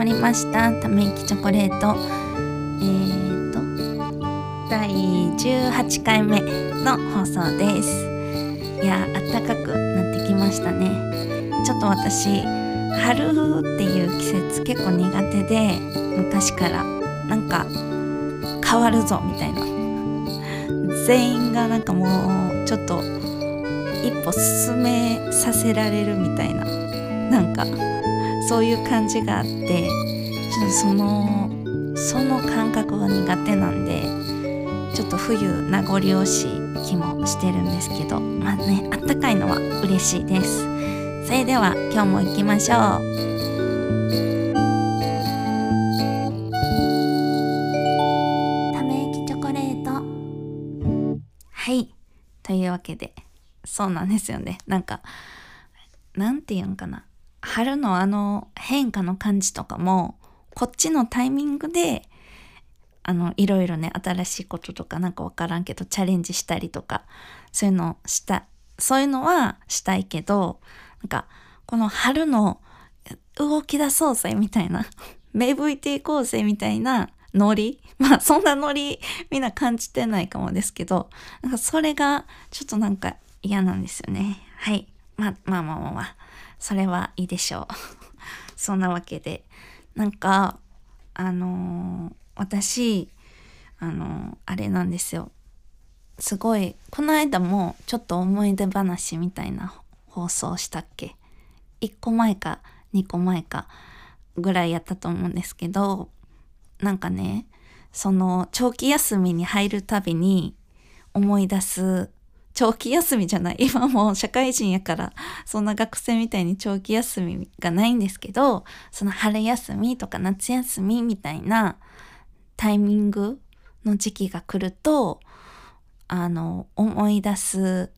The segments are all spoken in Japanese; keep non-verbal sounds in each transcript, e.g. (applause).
まりました。ため息チョコレート。えーと第18回目の放送です。いや暖かくなってきましたね。ちょっと私春っていう季節結構苦手で昔から。なんか変わるぞみたいな。全員がなんかもうちょっと一歩進めさせられるみたいな。なんかそういう感じがあってちょっとそのその感覚が苦手なんでちょっと冬名残惜しい気もしてるんですけどまあねあったかいのは嬉しいです。それでは今日も行きましょう。ため息チョコレート。はい。というわけでそうなんですよね。なんかなんて言うんかな。春のあの変化の感じとかもこっちのタイミングであのいろいろね新しいこととかなんかわからんけどチャレンジしたりとかそういうのしたそういうのはしたいけどなんかこの春の動き出そうぜみたいな (laughs) 芽吹いていこうぜみたいなノリ (laughs) まあそんなノリみんな感じてないかもですけどなんかそれがちょっとなんか嫌なんですよね。はい。まあまあまあまあまあ。それはいいでしょう。(laughs) そんなわけで。なんかあのー、私あのー、あれなんですよ。すごいこの間もちょっと思い出話みたいな放送したっけ？1個前か2個前かぐらいやったと思うんですけどなんかねその長期休みに入るたびに思い出す長期休みじゃない。(laughs) 今もう社会人やからそんな学生みたいに長期休みがないんですけどその春休みとか夏休みみたいなタイミングの時期が来るとあの思い出す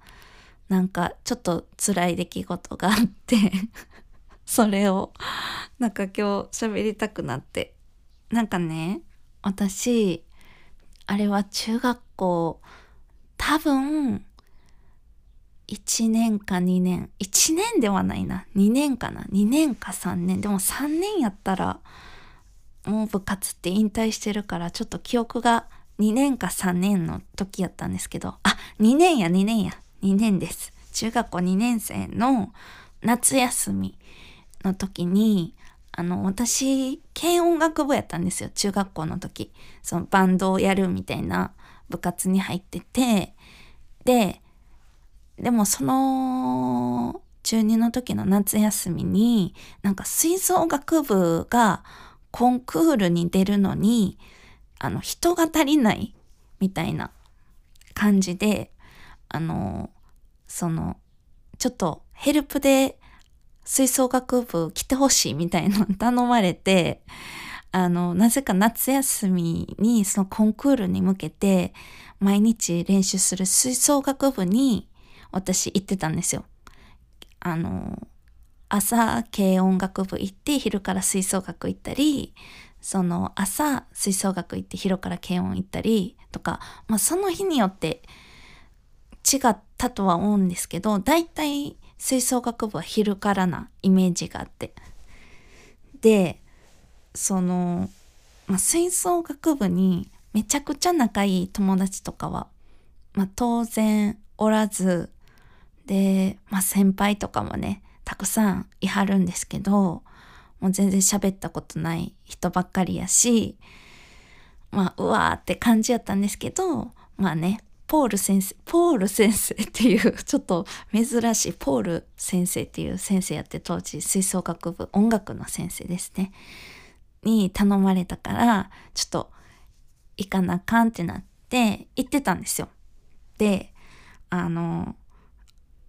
なんかちょっと辛い出来事があって (laughs) それをなんか今日喋りたくなって。なんかね私あれは中学校多分1年か2年。1年ではないな。2年かな。2年か3年。でも3年やったらもう部活って引退してるからちょっと記憶が2年か3年の時やったんですけど。あ2年や2年や。2年です。中学校2年生の夏休みの時にあの私軽音楽部やったんですよ。中学校の時。そのバンドをやるみたいな部活に入ってて。ででもその中2の時の夏休みになんか吹奏楽部がコンクールに出るのにあの人が足りないみたいな感じであのそのちょっとヘルプで吹奏楽部来てほしいみたいなの頼まれてあのなぜか夏休みにそのコンクールに向けて毎日練習する吹奏楽部に私行ってたんですよ。あの、朝軽音楽部行って昼から吹奏楽行ったり、その朝吹奏楽行って昼から軽音行ったりとか、まあその日によって違ったとは思うんですけど、だいたい吹奏楽部は昼からなイメージがあって。で、その、まあ、吹奏楽部にめちゃくちゃ仲いい友達とかは、まあ、当然おらず、で、まあ先輩とかもね、たくさんいはるんですけど、もう全然喋ったことない人ばっかりやし、まあ、うわーって感じやったんですけど、まあね、ポール先生、ポール先生っていう、ちょっと珍しい、ポール先生っていう先生やって当時、吹奏楽部、音楽の先生ですね。に頼まれたから、ちょっと行かなあかんってなって行ってたんですよ。で、あの、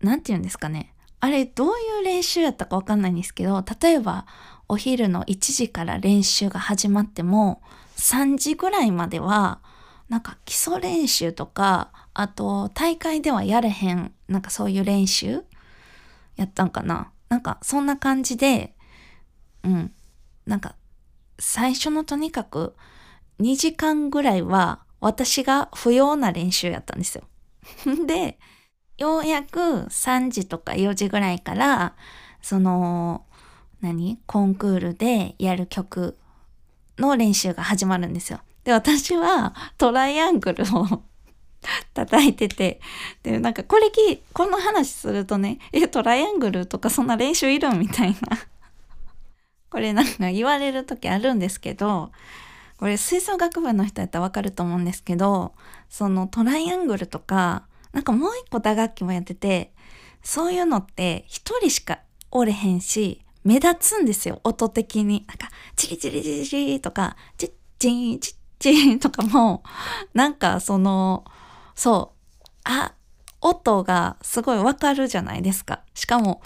何て言うんですかね。あれどういう練習やったかわかんないんですけど、例えばお昼の1時から練習が始まっても、3時ぐらいまでは、なんか基礎練習とか、あと大会ではやれへん、なんかそういう練習やったんかな。なんかそんな感じで、うん。なんか最初のとにかく2時間ぐらいは私が不要な練習やったんですよ。(laughs) で、ようやく3時とか4時ぐらいから、その、何？コンクールでやる曲の練習が始まるんですよ。で、私は (laughs) トライアングルを叩いてて、で、なんかこれき、この話するとね、え、トライアングルとかそんな練習いるんみたいな。(laughs) これなんか言われる時あるんですけど、これ吹奏楽部の人やったらわかると思うんですけど、そのトライアングルとか、なんかもう一個打楽器もやってて、そういうのって一人しかおれへんし、目立つんですよ、音的に。なんか、チリチリチリチリとか、チッチンチッチンとかも、なんかその、そう、あ、音がすごいわかるじゃないですか。しかも、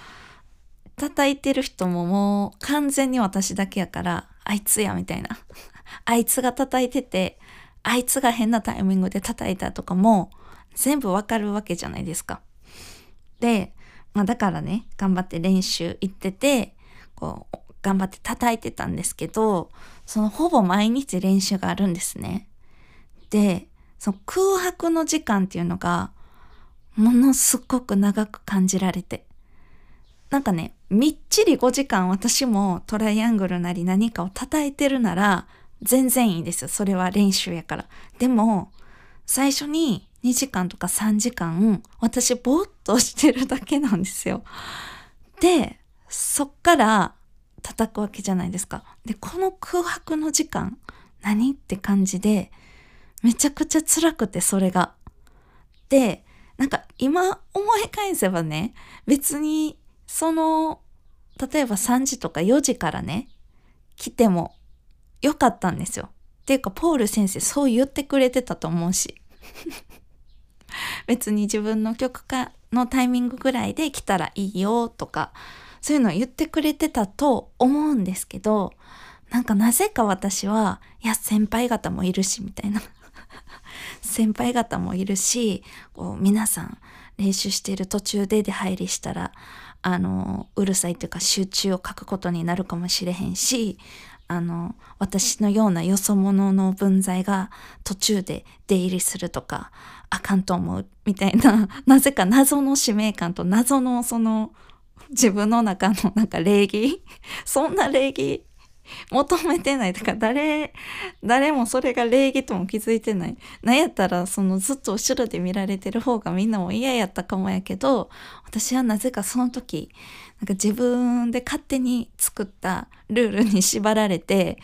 叩いてる人ももう完全に私だけやから、あいつや、みたいな。(laughs) あいつが叩いてて、あいつが変なタイミングで叩いたとかも、全部わかるわけじゃないですか。で、まあだからね、頑張って練習行ってて、こう、頑張って叩いてたんですけど、そのほぼ毎日練習があるんですね。で、その空白の時間っていうのが、ものすごく長く感じられて。なんかね、みっちり5時間私もトライアングルなり何かを叩いてるなら、全然いいですよ。それは練習やから。でも、最初に2時間とか3時間、私ぼーっとしてるだけなんですよ。で、そっから叩くわけじゃないですか。で、この空白の時間、何って感じで、めちゃくちゃ辛くて、それが。で、なんか今思い返せばね、別に、その、例えば3時とか4時からね、来てもよかったんですよ。っていうか、ポール先生そう言ってくれてたと思うし。(laughs) 別に自分の曲かのタイミングぐらいで来たらいいよとか、そういうのを言ってくれてたと思うんですけど、なんかなぜか私は、いや、先輩方もいるし、みたいな。(laughs) 先輩方もいるし、こう皆さん練習している途中で出入りしたら、あの、うるさいというか集中を欠くことになるかもしれへんし、あの、私のようなよそ者の分際が途中で出入りするとか、あかんと思う、みたいな、(laughs) なぜか謎の使命感と謎のその、自分の中のなんか礼儀 (laughs) そんな礼儀求めてない。だから誰、誰もそれが礼儀とも気づいてない。なんやったら、そのずっと後ろで見られてる方がみんなも嫌やったかもやけど、私はなぜかその時、なんか自分で勝手に作ったルールに縛られて、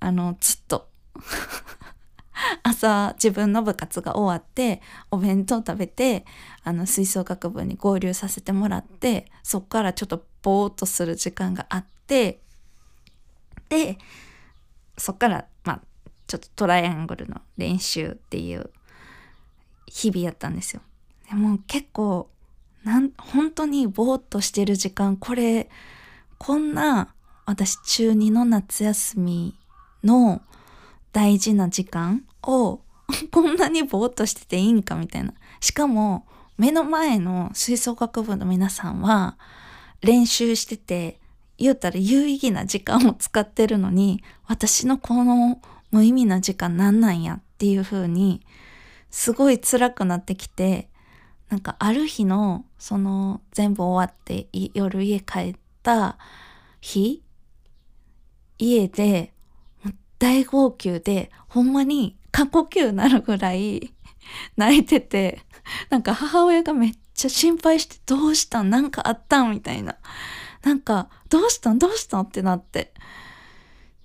あの、ずっと (laughs) 朝自分の部活が終わってお弁当食べてあの吹奏楽部に合流させてもらってそっからちょっとぼーっとする時間があってでそっからまあちょっとトライアングルの練習っていう日々やったんですよ。でも結構なん本当にぼーっとしてる時間これこんな私中2の夏休みの大事な時間を (laughs) こんなにぼーっとしてていいんかみたいな。しかも目の前の吹奏楽部の皆さんは練習してて言うたら有意義な時間を使ってるのに私のこの無意味な時間なんなんやっていう風にすごい辛くなってきてなんかある日のその全部終わって夜家帰った日家で大号泣でほんまに過呼吸なるぐらい (laughs) 泣いててなんか母親がめっちゃ心配してどうしたん？なんかあったん？みたいな。なんかどうしたん？どうしたん？ってなって。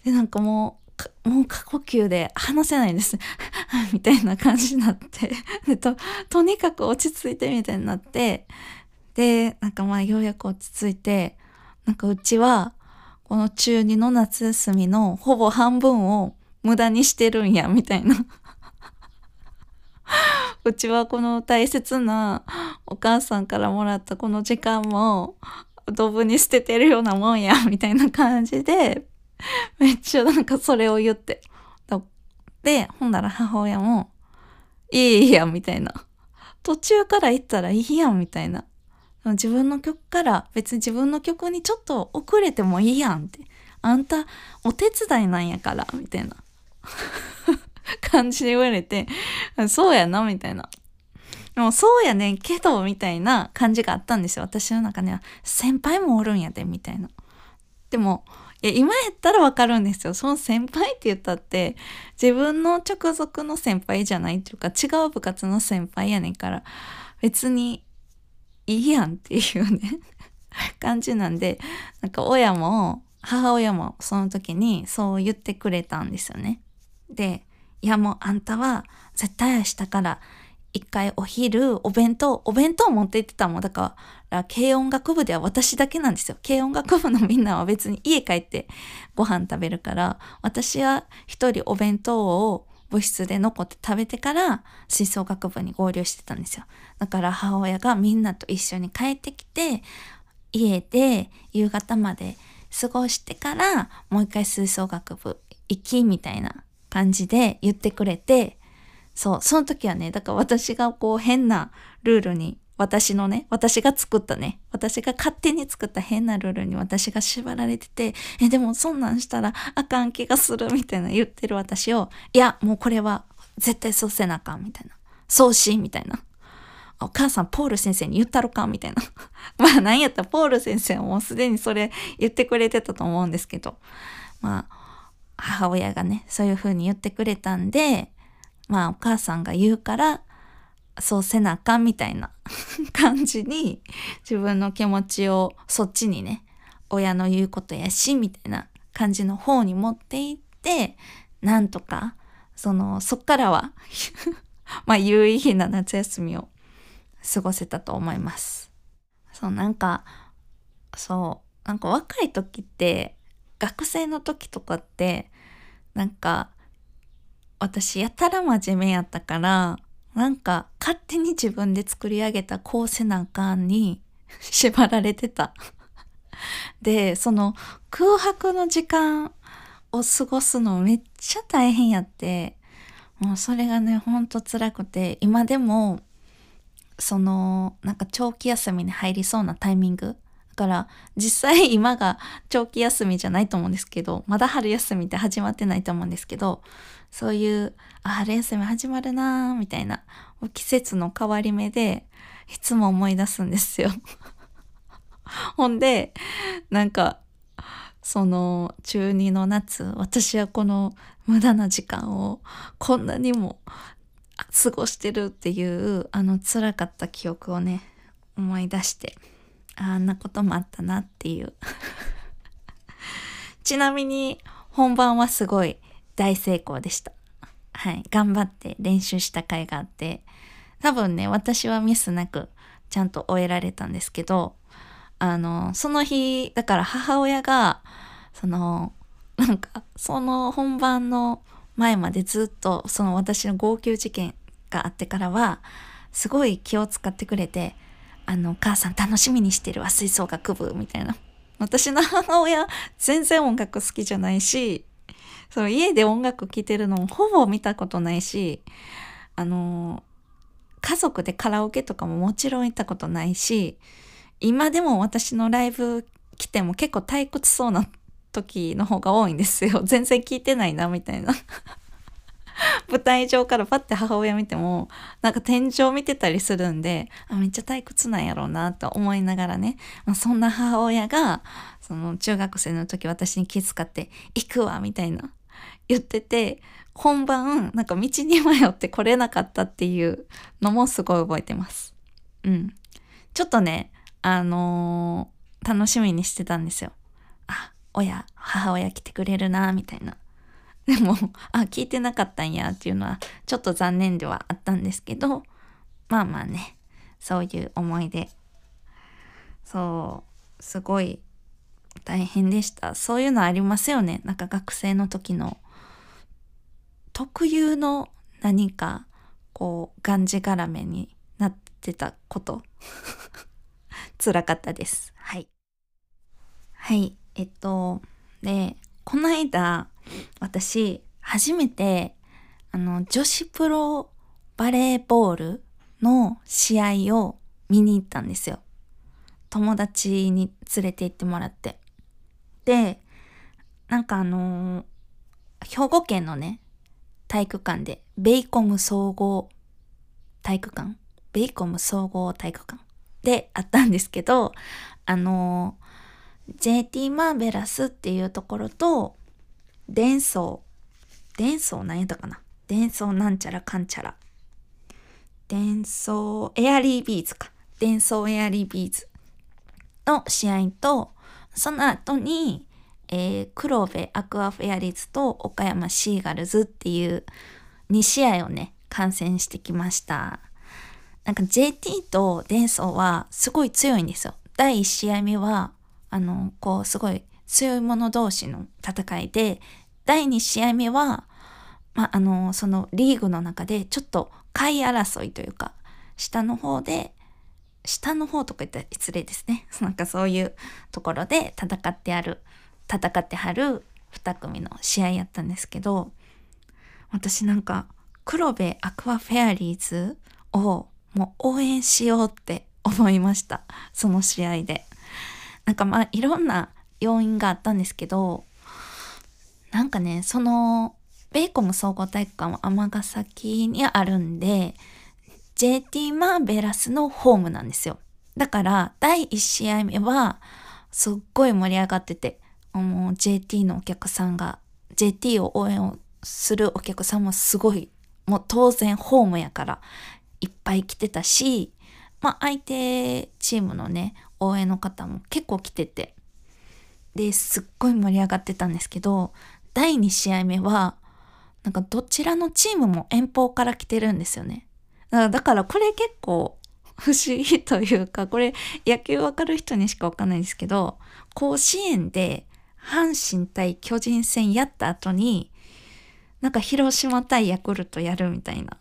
でなんかもうもう過呼吸で話せないんです。(laughs) (laughs) みたいな感じになって (laughs) でととにかく落ち着いてみたいになってでなんかまあようやく落ち着いてなんかうちはこの中2の夏休みのほぼ半分を無駄にしてるんや、みたいな。(laughs) うちはこの大切なお母さんからもらったこの時間もドブに捨ててるようなもんや、みたいな感じで、めっちゃなんかそれを言って。で、ほんなら母親も、いいや、みたいな。途中から行ったらいいやん、みたいな。自分の曲から別に自分の曲にちょっと遅れてもいいやんって。あんたお手伝いなんやから、みたいな (laughs) 感じで言われて、そうやな、みたいな。でもそうやねんけど、みたいな感じがあったんですよ。私の中には。先輩もおるんやで、みたいな。でもいや今やったらわかるんですよその先輩って言ったって自分の直属の先輩じゃないっていうか違う部活の先輩やねんから別にいいやんっていうね (laughs) 感じなんでなんか親も母親もその時にそう言ってくれたんですよね。でいやもうあんたは絶対明日から一回お昼、お弁当、お弁当持って行ってたもん。だから、軽音楽部では私だけなんですよ。軽音楽部のみんなは別に家帰ってご飯食べるから、私は一人お弁当を部室で残って食べてから吹奏楽部に合流してたんですよ。だから母親がみんなと一緒に帰ってきて、家で夕方まで過ごしてからもう一回吹奏楽部行きみたいな感じで言ってくれて、そう、その時はね、だから私がこう変なルールに、私のね、私が作ったね、私が勝手に作った変なルールに私が縛られてて、え、でもそんなんしたらあかん気がするみたいな言ってる私を、いや、もうこれは絶対そうせなあかんみたいな。そうしみたいな。お母さん、ポール先生に言ったろかみたいな。(laughs) まあ、なんやったら、ポール先生はもうすでにそれ言ってくれてたと思うんですけど、まあ、母親がね、そういう風に言ってくれたんで、まあお母さんが言うからそうせなあかんみたいな (laughs) 感じに自分の気持ちをそっちにね親の言うことやしみたいな感じの方に持っていってなんとかそのそっからは (laughs) まあ有意義な夏休みを過ごせたと思います。そうなんかそうなんか若い時って学生の時とかってなんか私やたら真面目やったから、なんか勝手に自分で作り上げたこうせなあかんに (laughs) 縛られてた。で、その空白の時間を過ごすのめっちゃ大変やって、もうそれがね、ほんと辛くて、今でも、その、なんか長期休みに入りそうなタイミングだから実際今が長期休みじゃないと思うんですけどまだ春休みって始まってないと思うんですけどそういうあ春休み始まるなーみたいな季節の変わり目でいつも思い出すんですよ。(laughs) ほんでなんかその中2の夏私はこの無駄な時間をこんなにも過ごしてるっていうあの辛かった記憶をね思い出してあんなこともあったなっていう。(laughs) ちなみに本番はすごい大成功でした。はい。頑張って練習した甲斐があって、多分ね、私はミスなくちゃんと終えられたんですけど、あの、その日、だから母親が、その、なんか、その本番の前までずっと、その私の号泣事件があってからは、すごい気を使ってくれて、あの、母さん楽しみにしてるわ、吹奏楽部、みたいな。私の母親、全然音楽好きじゃないし、その家で音楽聴いてるのほぼ見たことないし、あの、家族でカラオケとかももちろん行ったことないし、今でも私のライブ来ても結構退屈そうな時の方が多いんですよ。(laughs) 全然聞いてないな、みたいな。(laughs) 舞台上からパッて母親見ても、なんか天井見てたりするんで、あめっちゃ退屈なんやろうなと思いながらね、まあ、そんな母親が、その中学生の時私に気遣って、行くわみたいな言ってて、本番、なんか道に迷って来れなかったっていうのもすごい覚えてます。うん。ちょっとね、あのー、楽しみにしてたんですよ。あ、親、母親来てくれるな、みたいな。でも、(laughs) あ、聞いてなかったんやっていうのは、ちょっと残念ではあったんですけど、まあまあね、そういう思い出。そう、すごい大変でした。そういうのありますよね。なんか学生の時の特有の何かこうがんじがらめになってたこと。(laughs) 辛かったです。はい。はい。えっと、で、この間、私、初めて、あの、女子プロバレーボールの試合を見に行ったんですよ。友達に連れて行ってもらって。で、なんかあのー、兵庫県のね、体育館で、ベイコム総合体育館？ベイコム総合体育館？であったんですけど、あの、JT マーベラスっていうところと、伝送。伝送何やったかな？伝送なんちゃらかんちゃら。伝送エアリービーズか。伝送エアリービーズの試合と、その後に、えー、黒部アクアフェアリーズと岡山シーガルズっていう2試合をね、観戦してきました。なんか JT とデンソーはすごい強いんですよ。第1試合目は、あの、こう、すごい強い者同士の戦いで、第2試合目は、まあ、あの、そのリーグの中でちょっと下位争いというか、下の方で、下の方とか言ったら失礼ですね。(laughs) なんかそういうところで戦ってある、戦ってはる2組の試合やったんですけど、私なんか黒部アクアフェアリーズをもう応援しようって思いました。その試合で。なんかまあいろんな要因があったんですけど、なんかね、その、ベーコム総合体育館は尼崎にあるんで、JT マーベラスのホームなんですよ。だから、第1試合目は、すっごい盛り上がってて、もう JT のお客さんが、JT を応援をするお客さんもすごい、もう当然ホームやからいっぱい来てたし、まあ相手チームのね、応援の方も結構来てて、で、すっごい盛り上がってたんですけど、第2試合目は、なんかどちらのチームも遠方から来てるんですよね。だからこれ結構不思議というか、これ野球わかる人にしかわかんないんですけど、甲子園で阪神対巨人戦やった後に、なんか広島対ヤクルトやるみたいな。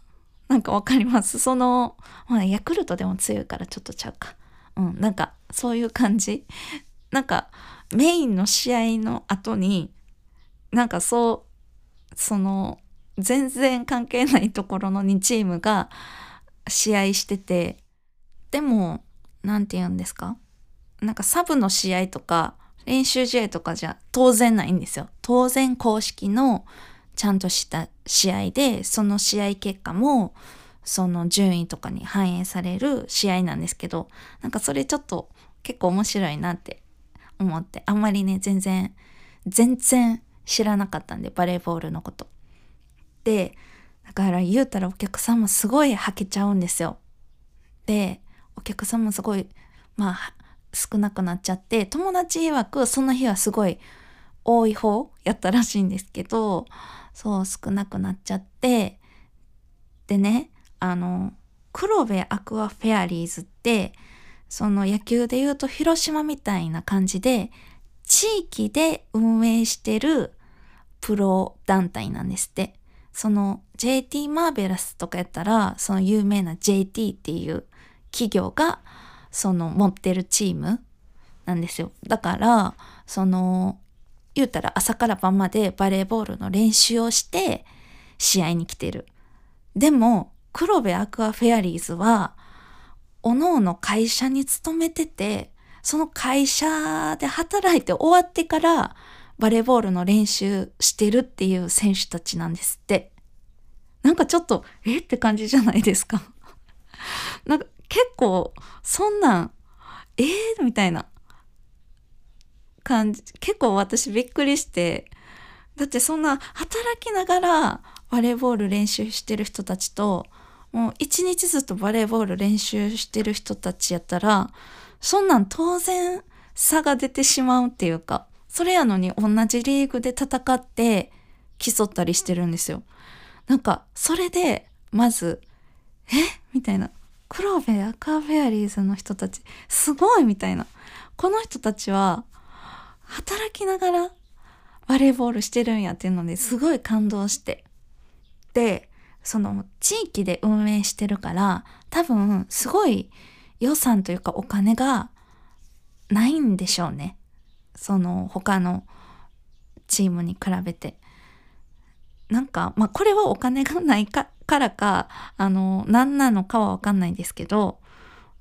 なんかわかります？その、まあ、ヤクルトでも強いからちょっとちゃうか。うん、なんかそういう感じ。なんかメインの試合の後に、なんかそう、その、全然関係ないところの2チームが試合してて、でも、なんて言うんですか？なんかサブの試合とか練習試合とかじゃ当然ないんですよ。当然公式のちゃんとした試合で、その試合結果も、その順位とかに反映される試合なんですけど、なんかそれちょっと結構面白いなって思って、あんまりね、全然、全然知らなかったんで、バレーボールのこと。で、だから言うたらお客さんもすごいはけちゃうんですよ。で、お客さんもすごい、まあ、少なくなっちゃって、友達曰くその日はすごい多い方やったらしいんですけど、そう少なくなっちゃってでねあの黒部アクアフェアリーズってその野球で言うと広島みたいな感じで地域で運営してるプロ団体なんですって。その JT マーベラスとかやったらその有名な JT っていう企業がその持ってるチームなんですよ。だからその言うたら朝から晩までバレーボールの練習をして試合に来てる。でも、黒部アクアフェアリーズは、おのおの会社に勤めてて、その会社で働いて終わってからバレーボールの練習してるっていう選手たちなんですって。なんかちょっと、え？って感じじゃないですか。(laughs) なんか結構、そんなん、えー、みたいな。感じ、結構私びっくりして、だってそんな働きながらバレーボール練習してる人たちと、もう一日ずっとバレーボール練習してる人たちやったら、そんなん当然差が出てしまうっていうか、それやのに同じリーグで戦って競ったりしてるんですよ。なんか、それで、まず、え？みたいな。黒部アカーフェアリーズの人たち、すごいみたいな。この人たちは、働きながらバレーボールしてるんやっていうのですごい感動して。で、その地域で運営してるから多分すごい予算というかお金がないんでしょうね。その他のチームに比べて。なんか、まあこれはお金がないかからか、あの、何なのかはわかんないんですけど、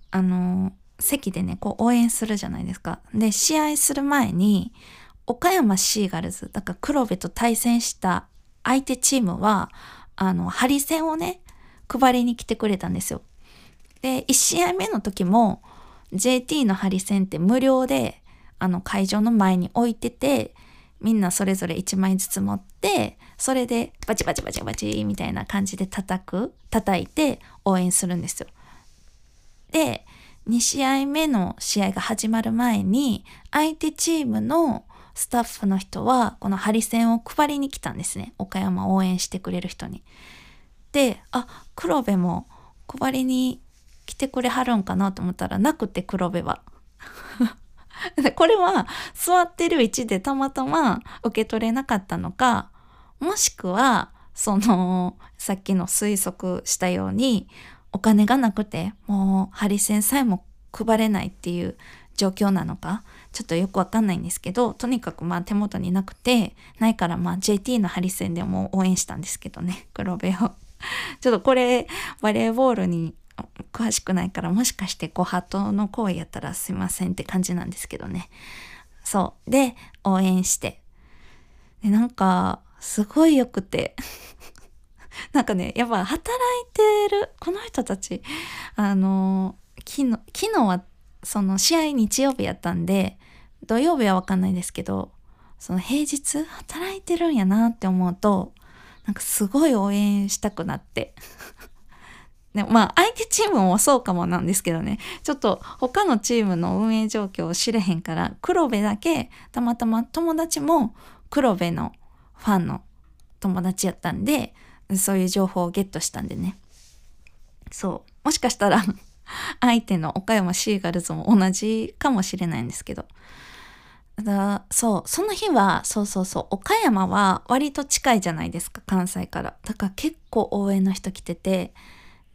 あの、席でね、こう応援するじゃないですか。で、試合する前に、岡山シーガルズ、だから黒部と対戦した相手チームは、あの、ハリセンをね、配りに来てくれたんですよ。で、1試合目の時も、JT のハリセンって無料であの会場の前に置いてて、みんなそれぞれ1枚ずつ持って、それでバチバチバチバチみたいな感じで叩く、叩いて応援するんですよ。で、2試合目の試合が始まる前に、相手チームのスタッフの人は、このハリセンを配りに来たんですね。岡山応援してくれる人に。で、あ、黒部も配りに来てくれはるんかなと思ったら、なくて黒部は。(laughs) これは座ってる位置でたまたま受け取れなかったのか、もしくは、その、さっきの推測したように、お金がなくて、もうハリセンさえも配れないっていう状況なのか、ちょっとよくわかんないんですけど、とにかくまあ手元になくて、ないからまあ JT のハリセンでも応援したんですけどね、黒部を。(laughs) ちょっとこれ、バレーボールに詳しくないから、もしかしてご法度の行為やったらすいませんって感じなんですけどね。そう。で、応援して。で、なんか、すごい良くて (laughs) なんかね、やっぱ働いてる、この人たち、あの、昨日、昨日はその試合日曜日やったんで、土曜日はわかんないですけど、その平日働いてるんやなって思うと、なんかすごい応援したくなって。(laughs) でまあ相手チームもそうかもなんですけどねちょっと他のチームの運営状況を知れへんから黒部だけたまたま友達も黒部のファンの友達やったんでそういう情報をゲットしたんでね。そう。もしかしたら相手の岡山シーガルズも同じかもしれないんですけど。だそう、その日は、そうそうそう、岡山は割と近いじゃないですか、関西から。だから結構応援の人来てて、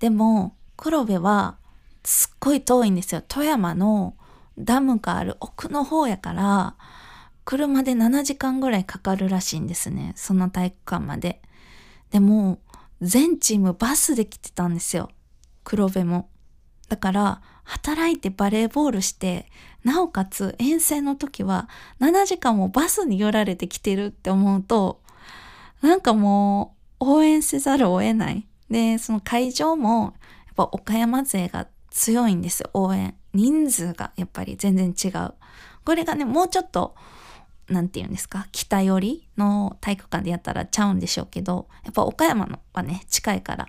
でも、黒部はすっごい遠いんですよ。富山のダムがある奥の方やから、車で7時間ぐらいかかるらしいんですね。その体育館まで。でも、全チームバスで来てたんですよ。黒部も。だから、働いてバレーボールして、なおかつ遠征の時は7時間もバスに寄られてきてるって思うと、なんかもう応援せざるを得ない。で、その会場もやっぱ岡山勢が強いんですよ、応援。人数がやっぱり全然違う。これがね、もうちょっとなんて言うんですか、北寄りの体育館でやったらちゃうんでしょうけど、やっぱ岡山のはね、近いから、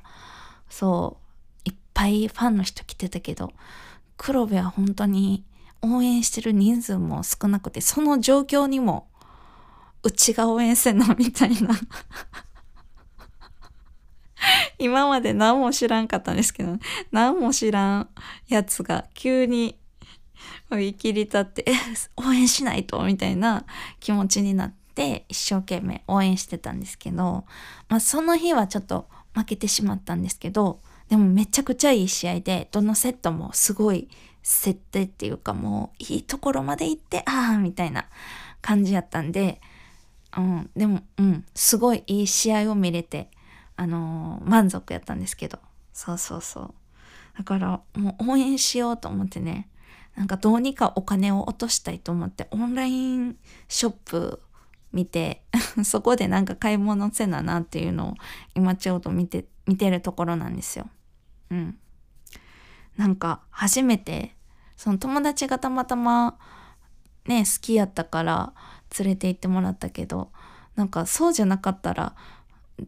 そう、いっぱいファンの人来てたけど、黒部は本当に応援してる人数も少なくて、その状況にも、うちが応援せんのみたいな (laughs) 今まで何も知らんかったんですけど、何も知らんやつが急に言い切り立って、(laughs) 応援しないとみたいな気持ちになって一生懸命応援してたんですけど、まあその日はちょっと負けてしまったんですけど、でもめちゃくちゃいい試合で、どのセットもすごい設定っていうかもういいところまで行って、ああ、みたいな感じやったんで、うん、でも、うん、すごいいい試合を見れて、あのー、満足やったんですけど、そうそうそう。だからもう応援しようと思ってね、なんかどうにかお金を落としたいと思ってオンラインショップ見て (laughs) そこでなんか買い物せななっていうのを今ちょうど見て見てるところなんですよ。うん。なんか初めてその友達がたまたまね好きやったから連れて行ってもらったけどなんかそうじゃなかったら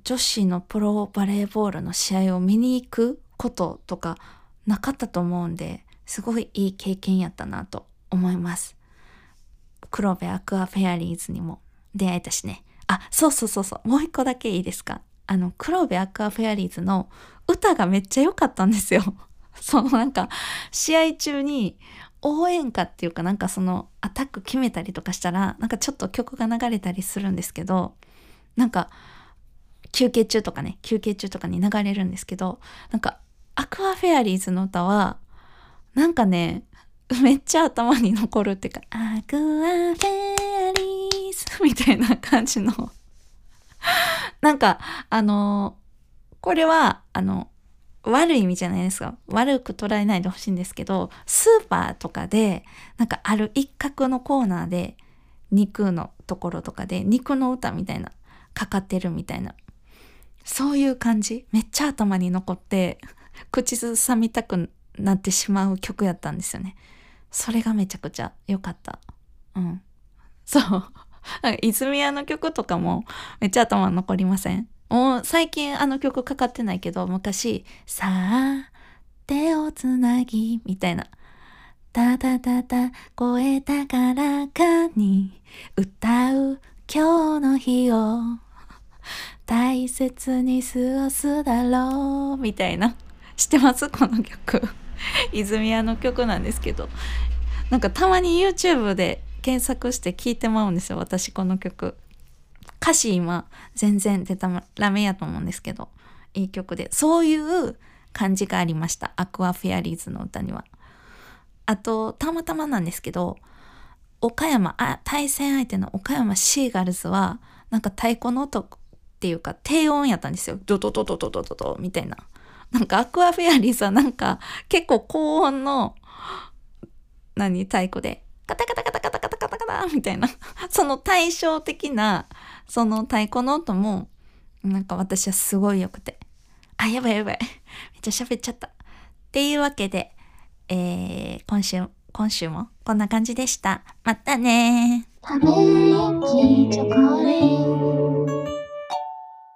女子のプロバレーボールの試合を見に行くこととかなかったと思うんですごいいい経験やったなと思います。黒部アクアフェアリーズにも出会えたしね。あ、そうそうそうそう。もう一個だけいいですかあの、黒部アクアフェアリーズの歌がめっちゃ良かったんですよ。(laughs) そのなんか、試合中に応援歌っていうかなんかそのアタック決めたりとかしたら、なんかちょっと曲が流れたりするんですけど、なんか、休憩中とかね、休憩中とかに流れるんですけど、なんか、アクアフェアリーズの歌は、なんかね、めっちゃ頭に残るっていうか、アクアフェアリーズ (laughs) みたいな感じのなんか、あのこれは、あの、悪い意味じゃないですか。悪く捉えないでほしいんですけど、スーパーとかで、なんかある一角のコーナーで、肉のところとかで、肉の歌みたいな、かかってるみたいな。そういう感じめっちゃ頭に残って、(laughs) 口ずさみたくなってしまう曲やったんですよね。それがめちゃくちゃ良かった。うん。そう。泉谷の曲とかもめっちゃ頭残りません？もう最近あの曲かかってないけど、昔、さあ、手をつなぎ、みたいな。たたたた、声高らかに歌う今日の日を大切に過ごすだろう、みたいな。(laughs) 知ってます？この曲。(laughs) 泉谷の曲なんですけど。なんかたまに YouTube で検索して聴いてまうんですよ、私この曲。歌詞今全然出たらめやと思うんですけど、いい曲で。そういう感じがありました。アクアフェアリーズの歌には。あと、たまたまなんですけど、岡山、あ、対戦相手の岡山シーガルズは、なんか太鼓の音っていうか低音やったんですよ。ドドドドドドドドみたいな。なんかアクアフェアリーズはなんか結構高音の、何、太鼓で、カタカタカタカタカタカタカタみたいな。その対照的なその太鼓の音も、なんか私はすごい良くて。あ、やばいやばい。めっちゃ喋っちゃった。っていうわけで、えー、今週、今週もこんな感じでした。またねため息チョコ